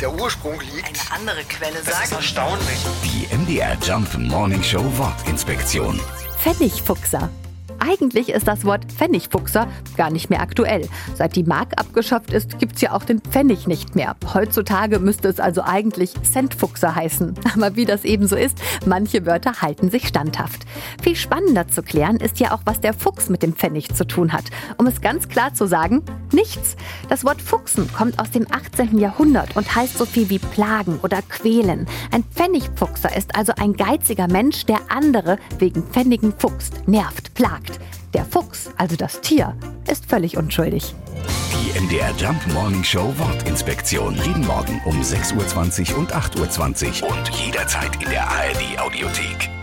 der Ursprung liegt. Eine andere Quelle Das ist sagt. erstaunlich. Die MDR Jump Morning Show Wortinspektion. Pfennigfuchser. Eigentlich ist das Wort Pfennigfuchser gar nicht mehr aktuell. Seit die Mark abgeschafft ist, gibt's ja auch den Pfennig nicht mehr. Heutzutage müsste es also eigentlich Centfuchser heißen. Aber wie das eben so ist, manche Wörter halten sich standhaft. Viel spannender zu klären ist ja auch, was der Fuchs mit dem Pfennig zu tun hat. Um es ganz klar zu sagen, nichts. Das Wort Fuchsen kommt aus dem 18. Jahrhundert und heißt so viel wie plagen oder quälen. Ein Pfennigfuchser ist also ein geiziger Mensch, der andere wegen Pfennigen fuchst, nervt, plagt. Der Fuchs, also das Tier, ist völlig unschuldig. Die MDR Jump Morning Show Wortinspektion. Jeden Morgen um 6.20 Uhr und 8.20 Uhr und jederzeit in der ARD Audiothek.